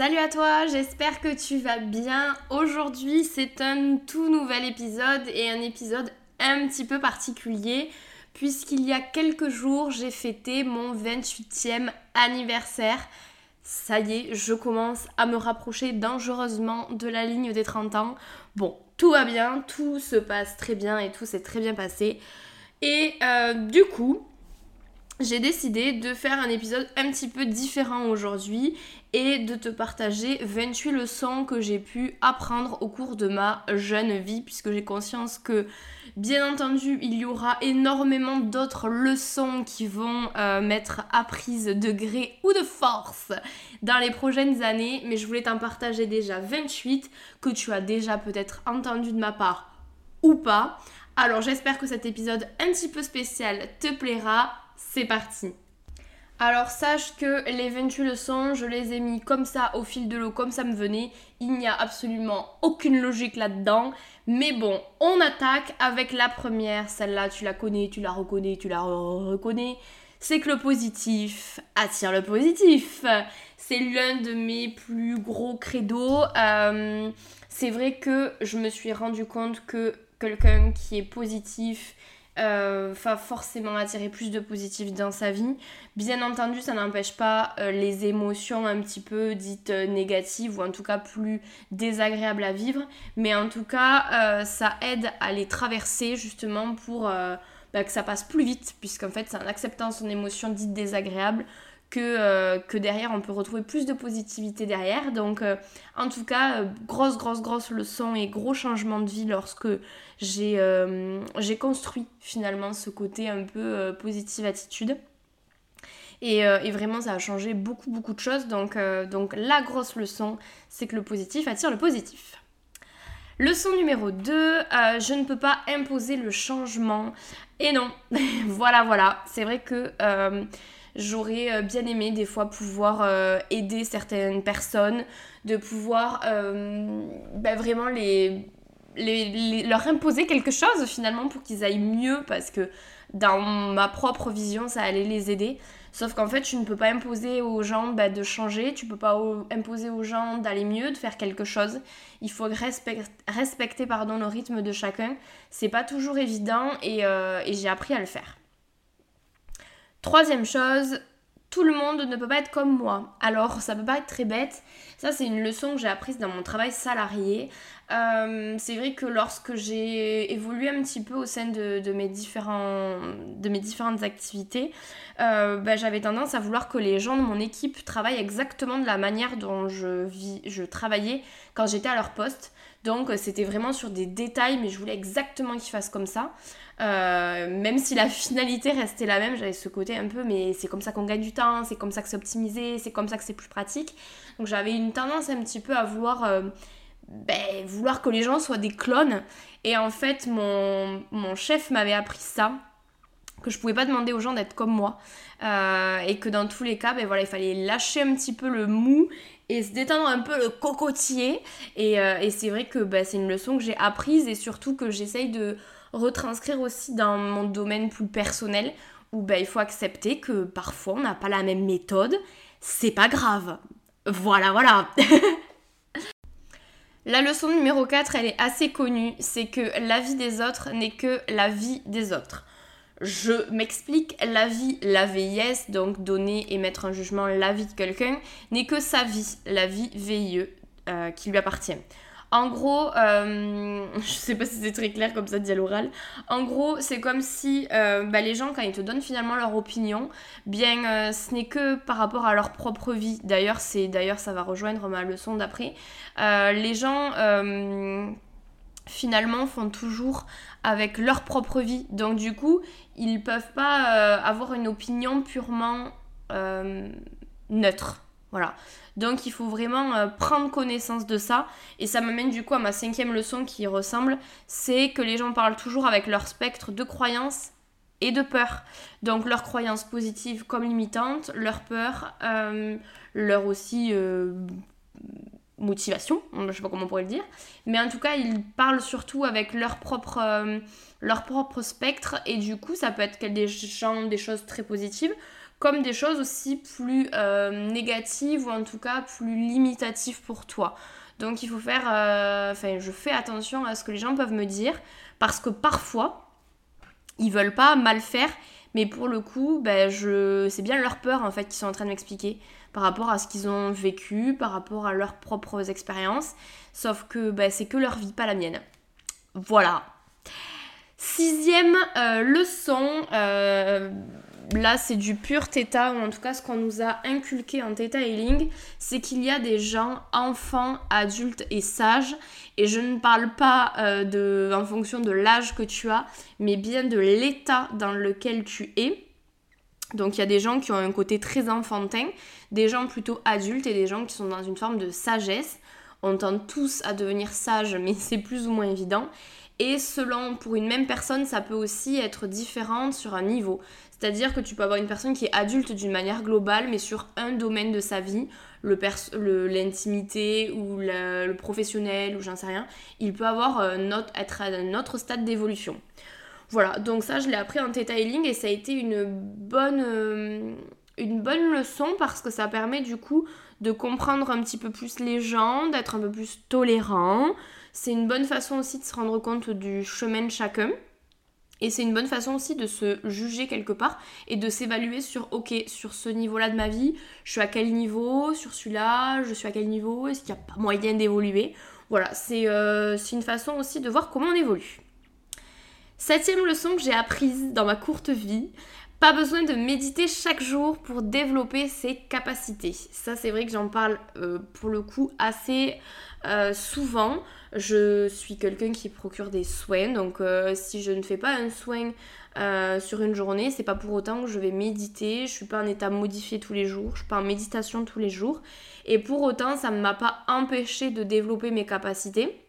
Salut à toi, j'espère que tu vas bien. Aujourd'hui, c'est un tout nouvel épisode et un épisode un petit peu particulier puisqu'il y a quelques jours, j'ai fêté mon 28e anniversaire. Ça y est, je commence à me rapprocher dangereusement de la ligne des 30 ans. Bon, tout va bien, tout se passe très bien et tout s'est très bien passé. Et euh, du coup, j'ai décidé de faire un épisode un petit peu différent aujourd'hui et de te partager 28 leçons que j'ai pu apprendre au cours de ma jeune vie puisque j'ai conscience que bien entendu il y aura énormément d'autres leçons qui vont euh, m'être apprises de gré ou de force dans les prochaines années mais je voulais t'en partager déjà 28 que tu as déjà peut-être entendu de ma part ou pas. Alors j'espère que cet épisode un petit peu spécial te plaira c'est parti. Alors sache que les 28 leçons, je les ai mis comme ça au fil de l'eau, comme ça me venait. Il n'y a absolument aucune logique là-dedans. Mais bon, on attaque avec la première. Celle-là, tu la connais, tu la reconnais, tu la reconnais. C'est que le positif attire le positif. C'est l'un de mes plus gros credos. Euh, c'est vrai que je me suis rendu compte que quelqu'un qui est positif, euh, forcément attirer plus de positif dans sa vie. Bien entendu, ça n'empêche pas euh, les émotions un petit peu dites euh, négatives ou en tout cas plus désagréables à vivre, mais en tout cas, ça aide à les traverser justement pour bah, que ça passe plus vite, puisqu'en fait, c'est en acceptant son émotion dite désagréable que, que, derrière on peut retrouver plus de positivité derrière. Donc en tout cas, grosse, grosse, grosse leçon et gros changement de vie lorsque euh, j'ai construit finalement ce côté un peu euh, positive attitude. Euh, et, vraiment, ça a changé beaucoup, beaucoup de choses. Donc, donc la grosse leçon, c'est que le positif attire le positif. Leçon numéro 2, je ne peux pas imposer le changement. Et non, voilà, voilà. C'est vrai que j'aurais bien aimé des fois pouvoir aider certaines personnes, de pouvoir ben, vraiment les leur imposer quelque chose finalement pour qu'ils aillent mieux parce que dans ma propre vision ça allait les aider. Sauf qu'en fait tu ne peux pas imposer aux gens bah, de changer, tu peux pas imposer aux gens d'aller mieux, de faire quelque chose. Il faut respecter pardon, le rythme de chacun. C'est pas toujours évident et, euh, et j'ai appris à le faire. Troisième chose, tout le monde ne peut pas être comme moi. Alors, ça peut pas être très bête. Ça, c'est une leçon que j'ai apprise dans mon travail salarié. Euh, c'est vrai que lorsque j'ai évolué un petit peu au sein de, mes, différentes activités, euh, bah, j'avais tendance à vouloir que les gens de mon équipe travaillent exactement de la manière dont je, vis, je travaillais quand j'étais à leur poste. Donc c'était vraiment sur des détails, mais je voulais exactement qu'ils fassent comme ça. Euh, même si la finalité restait la même, j'avais ce côté un peu, mais c'est comme ça qu'on gagne du temps, c'est comme ça que c'est optimisé, c'est comme ça que c'est plus pratique. Donc j'avais une tendance un petit peu à vouloir, euh, ben, vouloir que les gens soient des clones. Et en fait, mon, chef m'avait appris ça que je pouvais pas demander aux gens d'être comme moi euh, et que dans tous les cas ben voilà il fallait lâcher un petit peu le mou et se détendre un peu le cocotier et, et c'est vrai que ben, c'est une leçon que j'ai apprise et surtout que j'essaye de retranscrire aussi dans mon domaine plus personnel où ben, il faut accepter que parfois on n'a pas la même méthode, c'est pas grave. Voilà, voilà. la leçon numéro 4, elle est assez connue, c'est que la vie des autres n'est que la vie des autres. Je m'explique, la vie, la vieillesse, donc donner et mettre un jugement la vie de quelqu'un, n'est que sa vie, la vie VIE euh, qui lui appartient. En gros, euh, je sais pas si c'est très clair comme ça dit à l'oral. En gros, c'est comme si euh, bah, les gens, quand ils te donnent finalement leur opinion, bien, euh, ce n'est que par rapport à leur propre vie. D'ailleurs, c'est d'ailleurs ça va rejoindre ma leçon d'après. les gens finalement font toujours avec leur propre vie. Donc du coup, ils peuvent pas avoir une opinion purement neutre Voilà. Donc il faut vraiment euh, prendre connaissance de ça. Et ça m'amène du coup à ma cinquième leçon qui ressemble, c'est que les gens parlent toujours avec leur spectre de croyances et de peur. Donc leurs croyances positives comme limitantes, leur peur, euh, leur aussi euh, motivation, je sais pas comment on pourrait le dire. Mais en tout cas, ils parlent surtout avec leur propre, spectre. Et du coup, ça peut être des gens, des choses très positives comme des choses aussi plus euh, négatives ou en tout cas plus limitatives pour toi. Donc il faut faire, euh, enfin je fais attention à ce que les gens peuvent me dire parce que parfois ils veulent pas mal faire, mais pour le coup, ben, je... c'est bien leur peur en fait qu'ils sont en train de m'expliquer par rapport à ce qu'ils ont vécu, par rapport à leurs propres expériences. Sauf que ben, c'est que leur vie, pas la mienne. Voilà. Sixième euh, leçon, là c'est du pur theta, ou en tout cas ce qu'on nous a inculqué en theta healing, c'est qu'il y a des gens, enfants, adultes et sages, et je ne parle pas euh, de, en fonction de l'âge que tu as, mais bien de l'état dans lequel tu es. Donc il y a des gens qui ont un côté très enfantin, des gens plutôt adultes et des gens qui sont dans une forme de sagesse. On tend tous à devenir sages, mais c'est plus ou moins évident. Et selon, pour une même personne, ça peut aussi être différent sur un niveau. C'est-à-dire que tu peux avoir une personne qui est adulte d'une manière globale, mais sur un domaine de sa vie, l'intimité ou le, professionnel ou j'en sais rien, il peut avoir euh, être à un autre stade d'évolution. Voilà, donc ça je l'ai appris en Theta Healing et ça a été une bonne, euh, une bonne leçon parce que ça permet du coup de comprendre un petit peu plus les gens, d'être un peu plus tolérant. C'est une bonne façon aussi de se rendre compte du chemin de chacun. Et c'est une bonne façon aussi de se juger quelque part et de s'évaluer sur ok, sur ce niveau-là de ma vie, je suis à quel niveau, sur celui-là, je suis à quel niveau, est-ce qu'il n'y a pas moyen d'évoluer? Voilà, euh, c'est une façon aussi de voir comment on évolue. Septième leçon que j'ai apprise dans ma courte vie, pas besoin de méditer chaque jour pour développer ses capacités. Ça c'est vrai que j'en parle euh, pour le coup assez euh, souvent. Je suis quelqu'un qui procure des soins, donc euh, si je ne fais pas un soin sur une journée, c'est pas pour autant que je vais méditer, je suis pas en état modifié tous les jours, je suis pas en méditation tous les jours, et pour autant ça ne m'a pas empêché de développer mes capacités.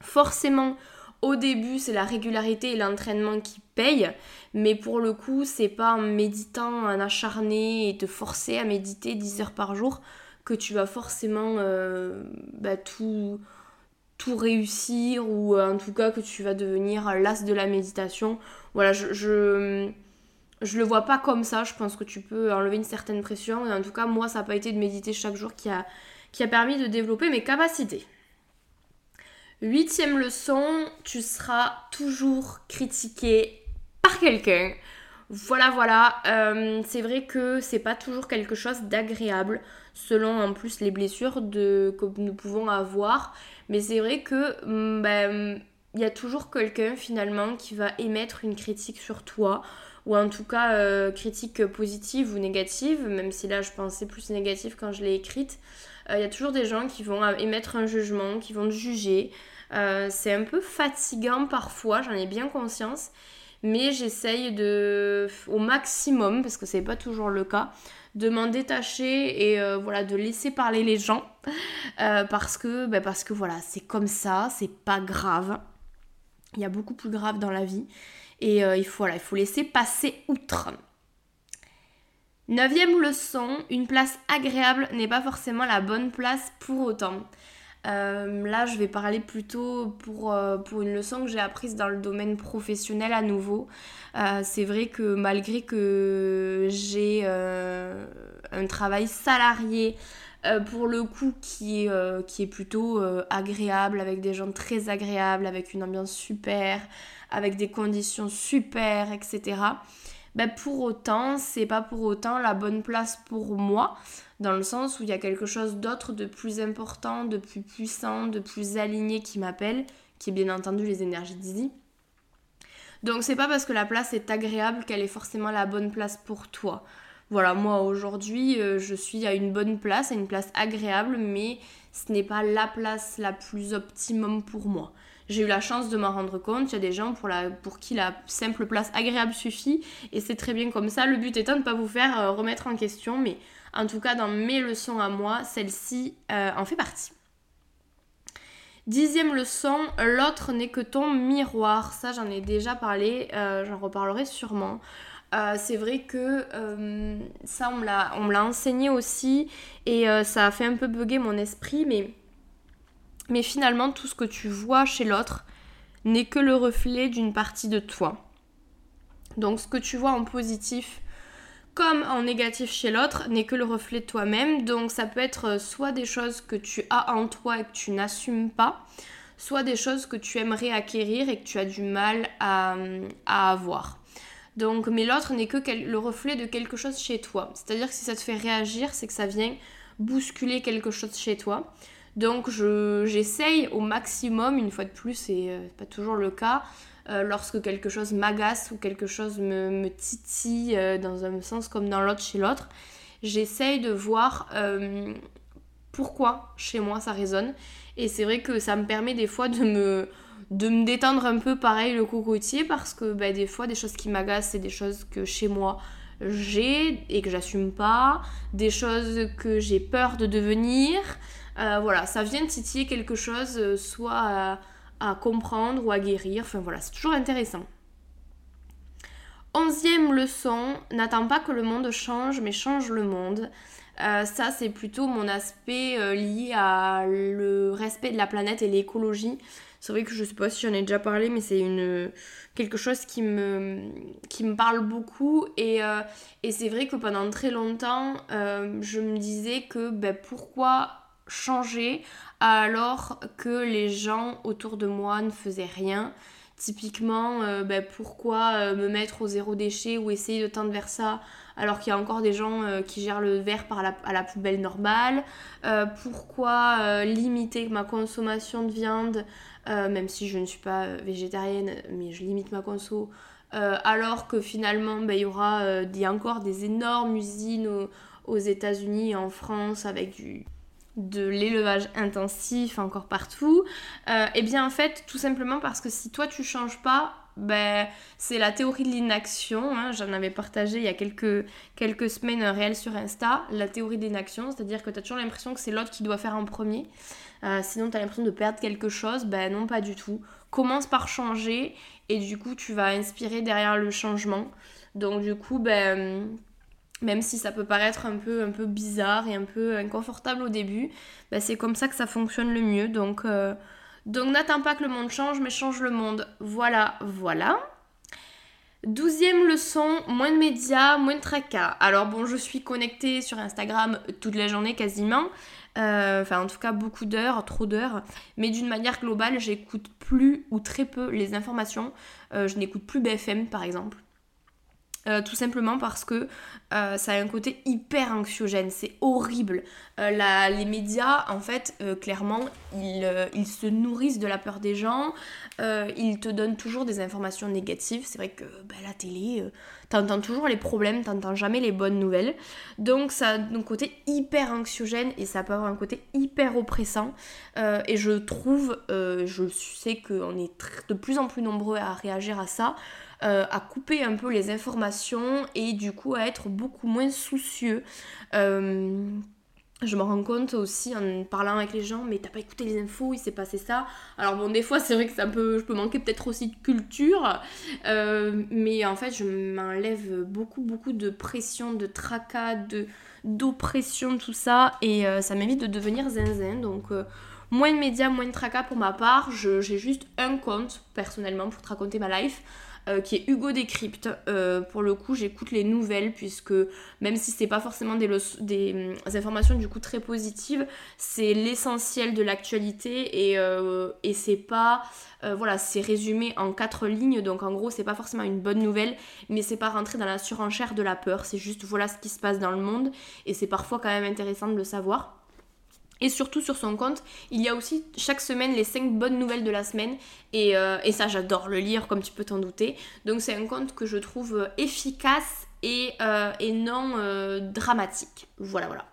Forcément, au début, c'est la régularité et l'entraînement qui payent, mais pour le coup, c'est pas en méditant, en acharné et te forcer à méditer 10 heures par jour que tu vas forcément euh, bah, tout, réussir ou euh, en tout cas que tu vas devenir l'as de la méditation. Voilà, je, je, le vois pas comme ça. Je pense que tu peux enlever une certaine pression. Et en tout cas, moi, ça n'a pas été de méditer chaque jour qui a permis de développer mes capacités. Huitième leçon, tu seras toujours critiqué par quelqu'un. Voilà, voilà. Euh, c'est vrai que c'est pas toujours quelque chose d'agréable, selon en plus les blessures que nous pouvons avoir. Mais c'est vrai que mm, ben, il y a toujours quelqu'un finalement qui va émettre une critique sur toi ou en tout cas euh, critique positive ou négative, même si là je pensais plus négative quand je l'ai écrite. Euh, il y a toujours des gens qui vont émettre un jugement, qui vont te juger. C'est un peu fatigant parfois, j'en ai bien conscience, mais j'essaye de, au maximum, parce que c'est pas toujours le cas, de m'en détacher et euh, voilà de laisser parler les gens euh, parce que ben, parce que voilà c'est comme ça c'est pas grave il y a beaucoup plus grave dans la vie et euh, il faut il faut laisser passer outre Neuvième leçon, une place agréable n'est pas forcément la bonne place pour autant. Là, je vais parler plutôt pour, pour une leçon que j'ai apprise dans le domaine professionnel à nouveau. Euh, c'est vrai que malgré que j'ai euh, un travail salarié, euh, pour le coup qui, qui est plutôt agréable, avec des gens très agréables, avec une ambiance super, avec des conditions super, etc. Ben pour autant, c'est pas pour autant la bonne place pour moi, dans le sens où il y a quelque chose d'autre de plus important, de plus puissant, de plus aligné qui m'appelle, qui est bien entendu les énergies d'Izzy. Donc c'est pas parce que la place est agréable qu'elle est forcément la bonne place pour toi. Voilà, moi aujourd'hui, euh, je suis à une bonne place, à une place agréable, mais ce n'est pas la place la plus optimum pour moi. J'ai eu la chance de m'en rendre compte, il y a des gens pour, la, pour qui la simple place agréable suffit, et c'est très bien comme ça. Le but étant de ne pas vous faire euh, remettre en question, mais En tout cas, dans mes leçons à moi, celle-ci euh, en fait partie. Dixième leçon, l'autre n'est que ton miroir. Ça, j'en ai déjà parlé, euh, j'en reparlerai sûrement. C'est vrai que ça, on me l'a enseigné aussi et ça a fait un peu bugger mon esprit, mais, mais finalement, tout ce que tu vois chez l'autre n'est que le reflet d'une partie de toi. Donc, ce que tu vois en positif comme en négatif chez l'autre n'est que le reflet de toi-même. Donc ça peut être euh, soit des choses que tu as en toi et que tu n'assumes pas, soit des choses que tu aimerais acquérir et que tu as du mal à, avoir. Donc, mais l'autre n'est que le reflet de quelque chose chez toi. C'est-à-dire que si ça te fait réagir, c'est que ça vient bousculer quelque chose chez toi. Donc j'essaye au maximum, une fois de plus, c'est euh, pas toujours le cas, euh, lorsque quelque chose m'agace ou quelque chose me, titille euh, dans un sens comme dans l'autre chez l'autre, j'essaye de voir euh, pourquoi chez moi ça résonne. Et c'est vrai que ça me permet des fois de me, de me détendre un peu pareil le cocotier parce que bah, des fois des choses qui m'agacent c'est des choses que chez moi j'ai et que j'assume pas, des choses que j'ai peur de devenir. Voilà, ça vient titiller quelque chose, soit à comprendre ou à guérir. Enfin voilà, c'est toujours intéressant. Onzième leçon, n'attends pas que le monde change, mais change le monde. Euh, ça, c'est plutôt mon aspect euh, lié à le respect de la planète et l'écologie. C'est vrai que je sais pas si j'en ai déjà parlé, mais c'est une quelque chose qui me, qui me parle beaucoup. Et, euh, et c'est vrai que pendant très longtemps, je me disais que ben, pourquoi changer alors que les gens autour de moi ne faisaient rien. Typiquement, euh, ben, pourquoi euh, me mettre au zéro déchet ou essayer de tendre vers ça alors qu'il y a encore des gens euh, qui gèrent le verre par à la poubelle normale Pourquoi limiter ma consommation de viande, même si je ne suis pas végétarienne, mais je limite ma conso alors que finalement, ben, il y aura encore des énormes usines aux, aux États-Unis en France avec du, de l'élevage intensif encore partout euh, Eh bien en fait tout simplement parce que si toi tu changes pas ben, c'est la théorie de l'inaction, hein. j'en avais partagé il y a quelques, quelques semaines un réel sur Insta, la théorie de l'inaction, c'est-à-dire que tu as toujours l'impression que c'est l'autre qui doit faire en premier, euh, sinon tu as l'impression de perdre quelque chose, ben non pas du tout. Commence par changer et du coup tu vas inspirer derrière le changement. Donc du coup ben même si ça peut paraître un peu, un peu bizarre et un peu inconfortable au début, bah, c'est comme ça que ça fonctionne le mieux. Donc, euh, donc n'attends pas que le monde change, mais change le monde. Voilà, voilà. Douzième leçon, moins de médias, moins de tracas. Alors bon, je suis connectée sur Instagram toute la journée quasiment. Euh, enfin, en tout cas, beaucoup d'heures, trop d'heures. Mais d'une manière globale, j'écoute plus ou très peu les informations. Euh, je n'écoute plus BFM par exemple. Euh, tout simplement parce que euh, ça a un côté hyper anxiogène, c'est horrible. Euh, les médias, en fait, clairement, ils, se nourrissent de la peur des gens, ils te donnent toujours des informations négatives. C'est vrai que bah, la télé, t'entends toujours les problèmes, t'entends jamais les bonnes nouvelles. Donc ça a un côté hyper anxiogène et ça peut avoir un côté hyper oppressant. et je trouve, je sais qu'on est de plus en plus nombreux à réagir à ça. Euh, à couper un peu les informations et du coup à être beaucoup moins soucieux. Euh, je me rends compte aussi en parlant avec les gens, mais t'as pas écouté les infos, il s'est passé ça. Alors bon, des fois c'est vrai que ça peut, je peux manquer peut-être aussi de culture, euh, mais en fait je m'enlève beaucoup beaucoup de pression, de tracas, de d'oppression, tout ça, et ça m'évite de devenir zinzin. Donc moins de médias, moins de tracas pour ma part. J'ai juste un compte personnellement pour te raconter ma life. Euh, qui est Hugo Décrypte. Euh, pour le coup, j'écoute les nouvelles puisque même si c'est pas forcément des, des, informations du coup très positives, c'est l'essentiel de l'actualité et, euh, et c'est pas voilà, c'est résumé en quatre lignes donc en gros, c'est pas forcément une bonne nouvelle, mais c'est pas rentrer dans la surenchère de la peur, c'est juste voilà ce qui se passe dans le monde et c'est parfois quand même intéressant de le savoir. Et surtout sur son compte, il y a aussi chaque semaine les 5 bonnes nouvelles de la semaine. Euh, et, ça, j'adore le lire, comme tu peux t'en douter. Donc c'est un compte que je trouve euh, efficace et, euh, et non dramatique. Voilà, voilà.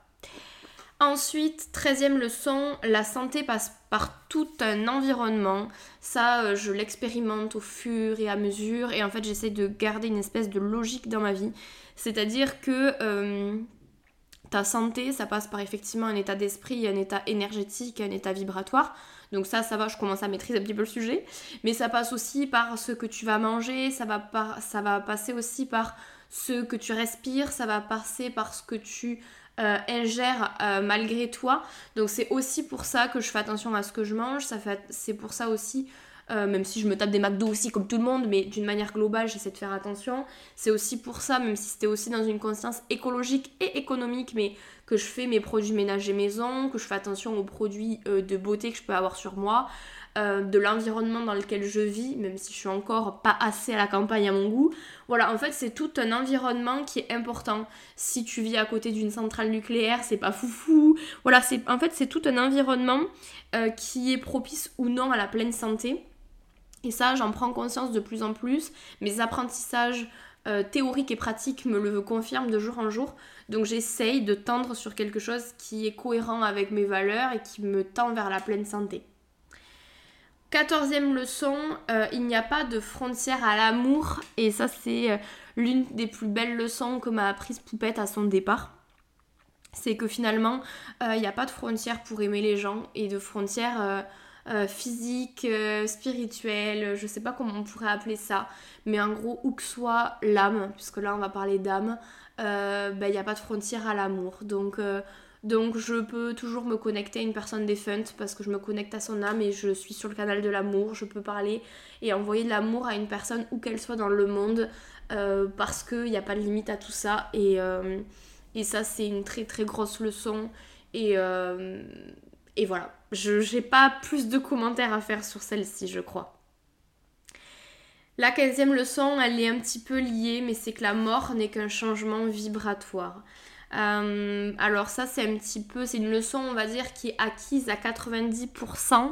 Ensuite, 13e leçon, la santé passe par tout un environnement. Ça, je l'expérimente au fur et à mesure. Et en fait, j'essaie de garder une espèce de logique dans ma vie. C'est-à-dire que Ta santé, ça passe par effectivement un état d'esprit, un état énergétique, un état vibratoire. Donc ça, ça va, je commence à maîtriser un petit peu le sujet. Mais ça passe aussi par ce que tu vas manger, ça va, passer aussi par ce que tu respires, ça va passer par ce que tu euh, ingères euh, malgré toi. Donc c'est aussi pour ça que je fais attention à ce que je mange. C'est pour ça aussi euh, même si je me tape des McDo aussi comme tout le monde, mais d'une manière globale, j'essaie de faire attention. C'est aussi pour ça, même si c'était aussi dans une conscience écologique et économique, mais que je fais mes produits ménagers maison, que je fais attention aux produits euh, de beauté que je peux avoir sur moi, euh, de l'environnement dans lequel je vis, même si je suis encore pas assez à la campagne à mon goût. Voilà, en fait, c'est tout un environnement qui est important. Si tu vis à côté d'une centrale nucléaire, c'est pas foufou. Voilà, c'est en fait, c'est tout un environnement qui est propice ou non à la pleine santé. Et ça, j'en prends conscience de plus en plus. Mes apprentissages euh, théoriques et pratiques me le confirment de jour en jour. Donc j'essaye de tendre sur quelque chose qui est cohérent avec mes valeurs et qui me tend vers la pleine santé. Quatorzième leçon, euh, il n'y a pas de frontière à l'amour. Et ça, c'est euh, l'une des plus belles leçons que m'a apprise Poupette à son départ. C'est que finalement, il n'y a pas de frontière pour aimer les gens et de frontière euh, physique, euh, spirituel, je sais pas comment on pourrait appeler ça, mais en gros, où que soit l'âme, puisque là on va parler d'âme, il euh, n'y ben, a pas de frontière à l'amour. Donc, je peux toujours me connecter à une personne défunte parce que je me connecte à son âme et je suis sur le canal de l'amour. Je peux parler et envoyer de l'amour à une personne où qu'elle soit dans le monde parce qu'il n'y a pas de limite à tout ça. Et, et ça, c'est une très très grosse leçon. Et, et voilà, je n'ai pas plus de commentaires à faire sur celle-ci, je crois. La quinzième leçon, elle est un petit peu liée, mais c'est que la mort n'est qu'un changement vibratoire. Euh, alors ça, c'est un petit peu, c'est une leçon, on va dire, qui est acquise à 90%.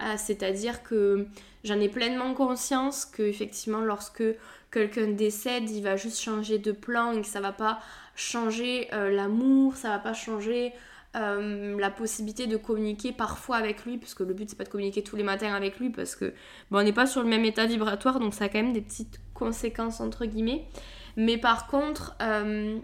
Euh, c'est-à-dire que j'en ai pleinement conscience que effectivement, lorsque quelqu'un décède, il va juste changer de plan et que ça va pas changer euh, l'amour, ça va pas changer euh, la possibilité de communiquer parfois avec lui, puisque le but c'est pas de communiquer tous les matins avec lui, parce que bon, on n'est pas sur le même état vibratoire, donc ça a quand même des petites conséquences entre guillemets. Mais par contre, euh,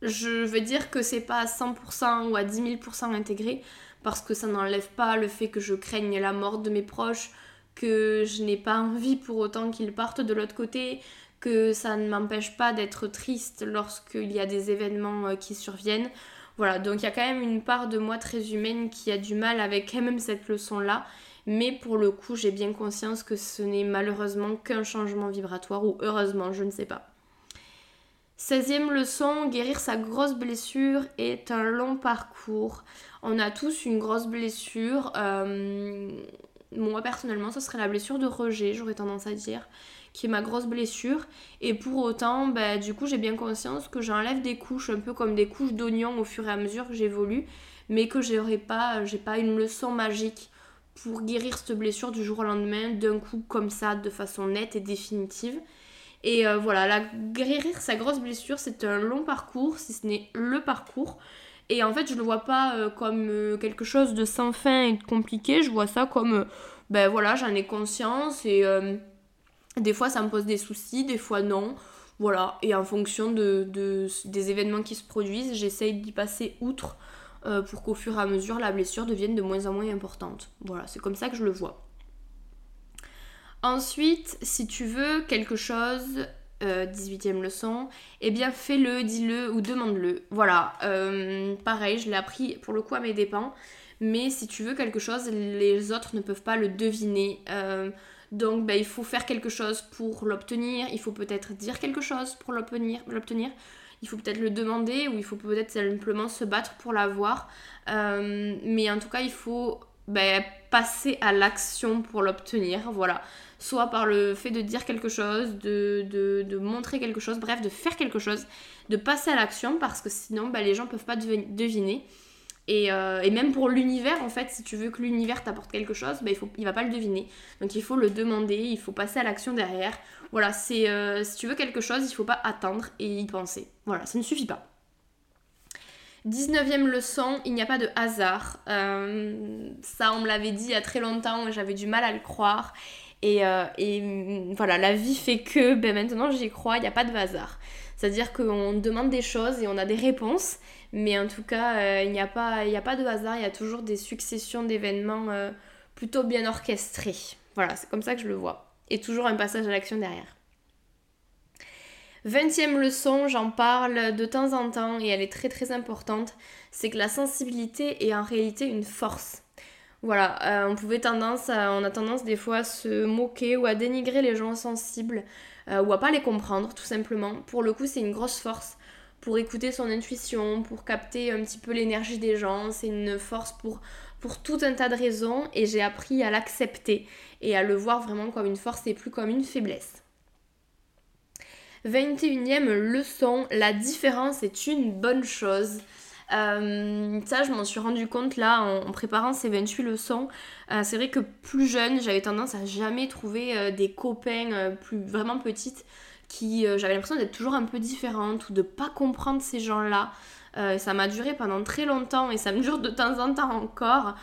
je veux dire que c'est pas à 100% ou à 10 000% intégré, parce que ça n'enlève pas le fait que je craigne la mort de mes proches, que je n'ai pas envie pour autant qu'ils partent de l'autre côté, que ça ne m'empêche pas d'être triste lorsqu'il y a des événements euh, qui surviennent. Voilà, donc il y a quand même une part de moi très humaine qui a du mal avec quand même cette leçon-là. Mais pour le coup, j'ai bien conscience que ce n'est malheureusement qu'un changement vibratoire, ou heureusement, je ne sais pas. 16e leçon, guérir sa grosse blessure est un long parcours. On a tous une grosse blessure. Euh, moi personnellement, ce serait la blessure de rejet, j'aurais tendance à dire qui est ma grosse blessure. Et pour autant, bah, du coup, j'ai bien conscience que j'enlève des couches, un peu comme des couches d'oignons au fur et à mesure que j'évolue, mais que j'aurais pas, j'ai pas une leçon magique pour guérir cette blessure du jour au lendemain, d'un coup comme ça, de façon nette et définitive. Et euh, voilà, la, guérir sa grosse blessure, c'est un long parcours, si ce n'est le parcours. Et en fait, je le vois pas euh, comme euh, quelque chose de sans fin et de compliqué, je vois ça comme, ben voilà, j'en ai conscience et des fois, ça me pose des soucis, des fois non. Voilà, et en fonction de, des événements qui se produisent, j'essaye d'y passer outre euh, pour qu'au fur et à mesure, la blessure devienne de moins en moins importante. Voilà, c'est comme ça que je le vois. Ensuite, si tu veux quelque chose, 18e euh, leçon, eh bien fais-le, dis-le ou demande-le. Voilà, euh, pareil, je l'ai appris pour le coup à mes dépens, mais si tu veux quelque chose, les autres ne peuvent pas le deviner. Donc ben, il faut faire quelque chose pour l'obtenir, il faut peut-être dire quelque chose pour l'obtenir, il faut peut-être le demander ou il faut peut-être simplement se battre pour l'avoir. Euh, mais en tout cas, il faut ben, passer à l'action pour l'obtenir, voilà. Soit par le fait de dire quelque chose, de, montrer quelque chose, bref, de faire quelque chose, de passer à l'action parce que sinon ben, les gens ne peuvent pas deviner. Euh, et, même pour l'univers, en fait, si tu veux que l'univers t'apporte quelque chose, bah, il, faut, va pas le deviner. Donc il faut le demander, il faut passer à l'action derrière. Voilà, euh, si tu veux quelque chose, il faut pas attendre et y penser. Voilà, ça ne suffit pas. 19e leçon, il n'y a pas de hasard. Euh, ça, on me l'avait dit il y a très longtemps, j'avais du mal à le croire. Et, et, voilà, la vie fait que ben maintenant j'y crois, il n'y a pas de hasard. C'est-à-dire qu'on demande des choses et on a des réponses, mais en tout cas, euh, il n'y a, pas, a pas de hasard, il y a toujours des successions d'événements euh, plutôt bien orchestrés. Voilà, c'est comme ça que je le vois. Et toujours un passage à l'action derrière. Vingtième leçon, j'en parle de temps en temps et elle est très très importante, c'est que la sensibilité est en réalité une force. Voilà, on pouvait tendance, on a tendance des fois à se moquer ou à dénigrer les gens sensibles euh, ou à pas les comprendre tout simplement. Pour le coup, c'est une grosse force pour écouter son intuition, pour capter un petit peu l'énergie des gens. C'est une force pour, pour tout un tas de raisons et j'ai appris à l'accepter et à le voir vraiment comme une force et plus comme une faiblesse. 21e leçon, la différence est une bonne chose. Euh, ça, je m'en suis rendu compte là en, préparant ces 28 leçons. Euh, c'est vrai que plus jeune, j'avais tendance à jamais trouver euh, des copains plus vraiment petites qui j'avais l'impression d'être toujours un peu différente ou de pas comprendre ces gens-là. ça m'a duré pendant très longtemps et ça me dure de temps en temps encore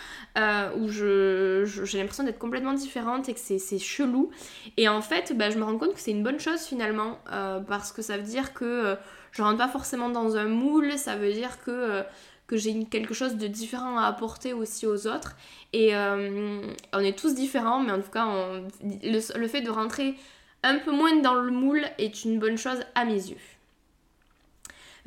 où je, j'ai l'impression d'être complètement différente et que c'est, chelou. Et en fait, bah, je me rends compte que c'est une bonne chose finalement parce que ça veut dire que je rentre pas forcément dans un moule, ça veut dire que, euh, j'ai quelque chose de différent à apporter aussi aux autres. Et euh, on est tous différents, mais en tout cas, le, fait de rentrer un peu moins dans le moule est une bonne chose à mes yeux.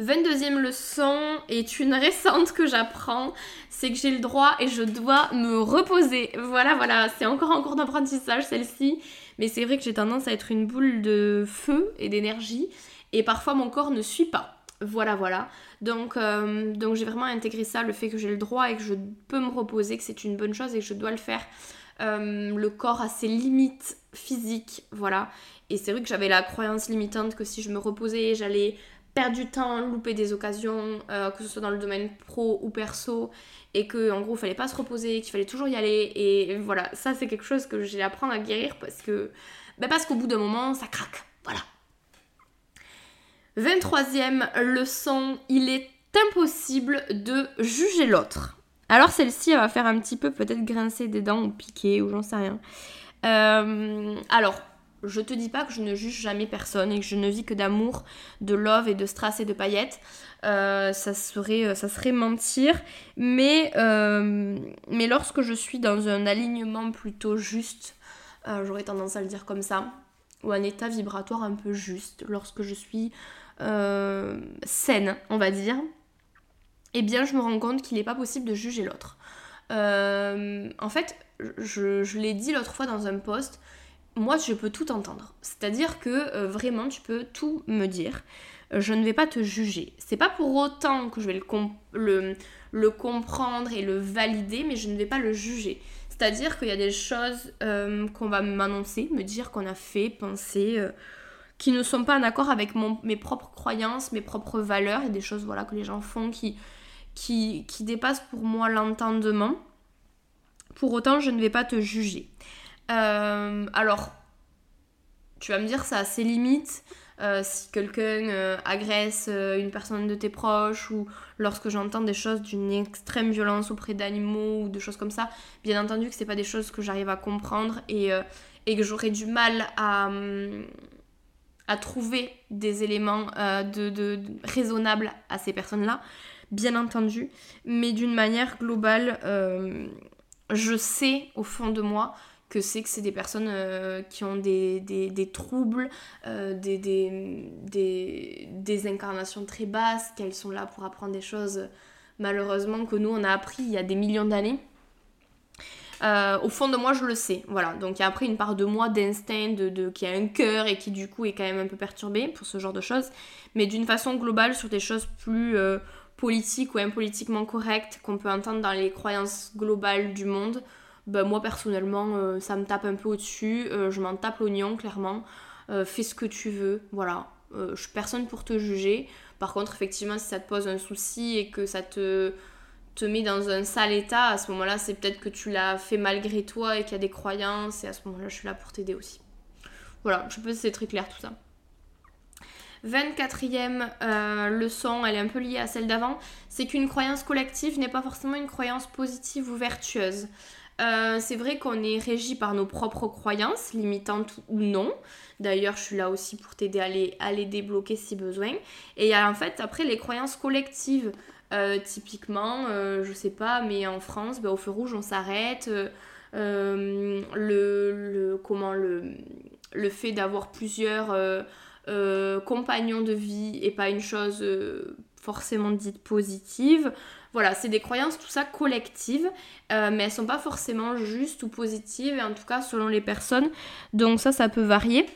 22e leçon est une récente que j'apprends, c'est que j'ai le droit et je dois me reposer. Voilà, voilà, c'est encore en cours d'apprentissage celle-ci, mais c'est vrai que j'ai tendance à être une boule de feu et d'énergie et parfois mon corps ne suit pas. Voilà, voilà. Donc, euh, donc j'ai vraiment intégré ça, le fait que j'ai le droit et que je peux me reposer, que c'est une bonne chose et que je dois le faire. Euh, le corps a ses limites physiques, voilà. Et c'est vrai que j'avais la croyance limitante que si je me reposais, j'allais perdre du temps, louper des occasions, euh, que ce soit dans le domaine pro ou perso, et que en gros il fallait pas se reposer, qu'il fallait toujours y aller. Et voilà, ça c'est quelque chose que j'ai à apprendre à guérir parce que, ben parce qu'au bout d'un moment ça craque. 23e leçon, il est impossible de juger l'autre. Alors celle-ci, elle va faire un petit peu peut-être grincer des dents ou piquer ou j'en sais rien. Euh, alors, je te dis pas que je ne juge jamais personne et que je ne vis que d'amour, de love et de strass et de paillettes. Euh, ça, serait, ça serait mentir. Mais, euh, mais lorsque je suis dans un alignement plutôt juste, j'aurais tendance à le dire comme ça, ou un état vibratoire un peu juste, lorsque je suis euh, saine, on va dire, eh bien je me rends compte qu'il n'est pas possible de juger l'autre. Euh, en fait, je, l'ai dit l'autre fois dans un post, moi je peux tout entendre. C'est-à-dire que euh, vraiment tu peux tout me dire. Je ne vais pas te juger. C'est pas pour autant que je vais le, le, comprendre et le valider, mais je ne vais pas le juger. C'est-à-dire qu'il y a des choses qu'on va m'annoncer, me dire qu'on a fait, penser qui ne sont pas en accord avec mes propres croyances, mes propres valeurs et des choses voilà, que les gens font qui, qui, qui dépassent pour moi l'entendement. Pour autant, je ne vais pas te juger. Euh, alors, tu vas me dire, ça a ses limites. Euh, si quelqu'un euh, agresse une personne de tes proches ou lorsque j'entends des choses d'une extrême violence auprès d'animaux ou de choses comme ça, bien entendu que c'est pas des choses que j'arrive à comprendre et, et que j'aurais du mal à, hum, à trouver des éléments euh, de, raisonnables à ces personnes-là, bien entendu, mais d'une manière globale, euh, je sais au fond de moi que c'est que c'est des personnes euh, qui ont des, des, troubles, des, des, incarnations très basses, qu'elles sont là pour apprendre des choses malheureusement que nous on a appris il y a des millions d'années euh, au fond de moi, je le sais. Voilà. Donc, il y a après une part de moi, d'instinct, de, qui a un cœur et qui, du coup, est quand même un peu perturbé pour ce genre de choses. Mais d'une façon globale, sur des choses plus euh, politiques ou impolitiquement correctes qu'on peut entendre dans les croyances globales du monde, ben, moi, personnellement, euh, ça me tape un peu au-dessus. je m'en tape l'oignon, clairement. fais ce que tu veux. Voilà. je suis personne pour te juger. Par contre, effectivement, si ça te pose un souci et que ça te te met dans un sale état, à ce moment-là, c'est peut-être que tu l'as fait malgré toi et qu'il y a des croyances, et à ce moment-là, je suis là pour t'aider aussi. Voilà, je pense que c'est très clair tout ça. 24e euh, leçon, elle est un peu liée à celle d'avant, c'est qu'une croyance collective n'est pas forcément une croyance positive ou vertueuse. Euh, c'est vrai qu'on est régi par nos propres croyances, limitantes ou non. D'ailleurs, je suis là aussi pour t'aider à les, à les débloquer si besoin. Et il y a en fait après les croyances collectives. Euh, typiquement, euh, je sais pas, mais en France, bah, au feu rouge, on s'arrête. le, le, comment, le, le fait d'avoir plusieurs compagnons de vie et pas une chose forcément dite positive. Voilà, c'est des croyances, tout ça, collectives, euh, mais elles sont pas forcément justes ou positives, en tout cas selon les personnes. Donc ça, ça peut varier.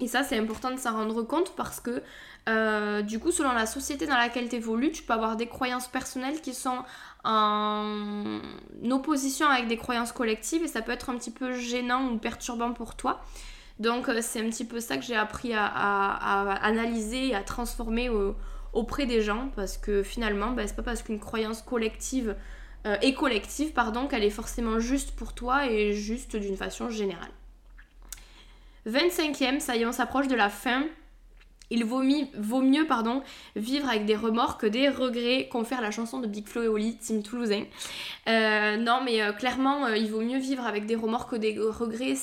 Et ça, c'est important de s'en rendre compte parce que euh, du coup, selon la société dans laquelle tu évolues, tu peux avoir des croyances personnelles qui sont en opposition avec des croyances collectives et ça peut être un petit peu gênant ou perturbant pour toi. Donc, euh, c'est un petit peu ça que j'ai appris à, analyser et à transformer au, auprès des gens parce que finalement, bah, c'est pas parce qu'une croyance collective euh, est collective, pardon, qu'elle est forcément juste pour toi et juste d'une façon générale. 25e, ça y est, on s'approche de la fin. Il vaut, vaut, mieux pardon, vivre avec des remords que des regrets, confère la chanson de Big Flo et Oli, Team Toulousain. Euh, non, mais euh, clairement, il vaut mieux vivre avec des remords que des regrets.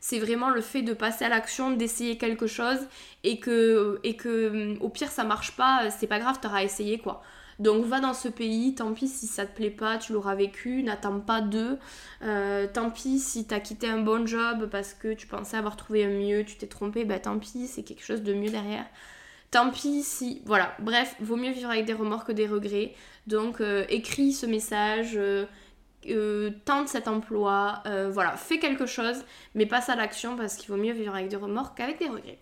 C'est vraiment le fait de passer à l'action, d'essayer quelque chose et que, et que au pire ça marche pas, c'est pas grave, t'auras essayé quoi. Donc va dans ce pays, tant pis si ça te plaît pas, tu l'auras vécu, n'attends pas d'eux. Euh, tant pis si t'as quitté un bon job parce que tu pensais avoir trouvé un mieux, tu t'es trompé, bah tant pis, c'est quelque chose de mieux derrière. Tant pis si... Voilà, bref, vaut mieux vivre avec des remords que des regrets. Donc euh, écris ce message, euh, tente cet emploi, voilà, fais quelque chose, mais passe à l'action parce qu'il vaut mieux vivre avec des remords qu'avec des regrets.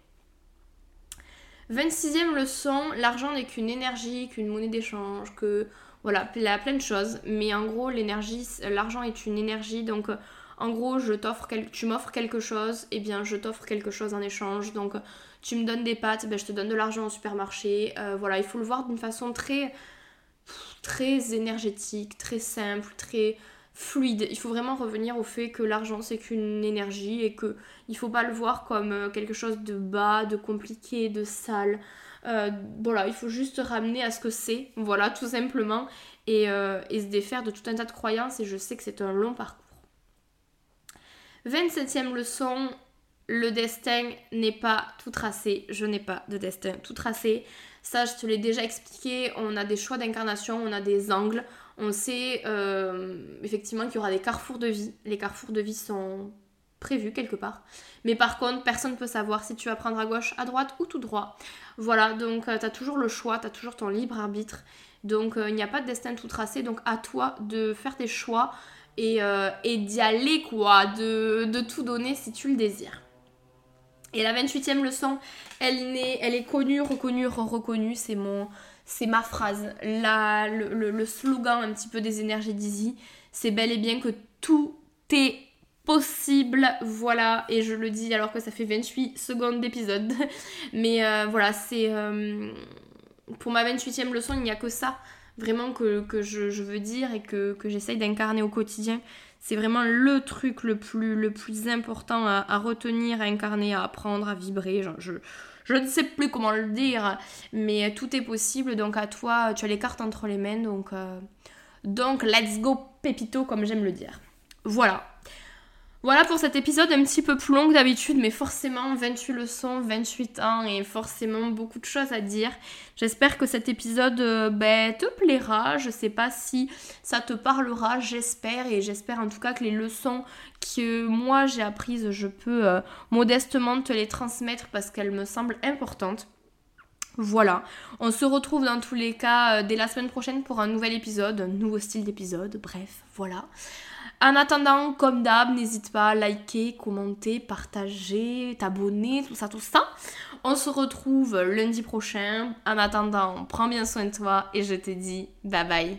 26e leçon, l'argent n'est qu'une énergie, qu'une monnaie d'échange, que voilà, a plein de choses, mais en gros, l'énergie, l'argent est une énergie, donc en gros, je t'offre tu m'offres quelque chose, et eh bien je t'offre quelque chose en échange, donc tu me donnes des pâtes, ben, je te donne de l'argent au supermarché, euh, voilà, il faut le voir d'une façon très très énergétique, très simple, très fluide. Il faut vraiment revenir au fait que l'argent c'est qu'une énergie et que il faut pas le voir comme euh, quelque chose de bas, de compliqué, de sale. Euh, voilà, il faut juste ramener à ce que c'est, voilà, tout simplement, et, euh, et, se défaire de tout un tas de croyances, et je sais que c'est un long parcours. 27e leçon, le destin n'est pas tout tracé, je n'ai pas de destin tout tracé. Ça, je te l'ai déjà expliqué. On a des choix d'incarnation, on a des angles. On sait euh, effectivement qu'il y aura des carrefours de vie. Les carrefours de vie sont prévus quelque part. Mais par contre, personne ne peut savoir si tu vas prendre à gauche, à droite ou tout droit. Voilà, donc euh, tu as toujours le choix, tu as toujours ton libre arbitre. Donc euh, il n'y a pas de destin tout tracé. Donc à toi de faire tes choix et, d'y aller, quoi. De, tout donner si tu le désires. Et la 28e leçon, elle, elle est connue, reconnue, reconnue. C'est mon, c'est ma phrase. Le, slogan un petit peu des énergies d'Easy, c'est bel et bien que tout est possible. Voilà, et je le dis alors que ça fait 28 secondes d'épisode. Mais euh, voilà, c'est. Euh, pour ma 28e leçon, il n'y a que ça vraiment que, je, veux dire et que, que j'essaye d'incarner au quotidien. C'est vraiment le truc le plus, le plus important à, retenir, à incarner, à apprendre, à vibrer. je, je ne sais plus comment le dire, mais tout est possible. Donc à toi, tu as les cartes entre les mains. Donc, euh, donc let's go pépito, comme j'aime le dire. Voilà. Voilà pour cet épisode un petit peu plus long que d'habitude, mais forcément 28 leçons, 28 ans et forcément beaucoup de choses à dire. J'espère que cet épisode euh, ben, te plaira. Je sais pas si ça te parlera, j'espère, et j'espère en tout cas que les leçons que moi j'ai apprises, je peux euh, modestement te les transmettre parce qu'elles me semblent importantes. Voilà, on se retrouve dans tous les cas euh, dès la semaine prochaine pour un nouvel épisode, un nouveau style d'épisode, bref, voilà. En attendant, comme d'hab, n'hésite pas à liker, commenter, partager, t'abonner, tout ça, tout ça. On se retrouve lundi prochain. En attendant, prends bien soin de toi et je te dis bye bye.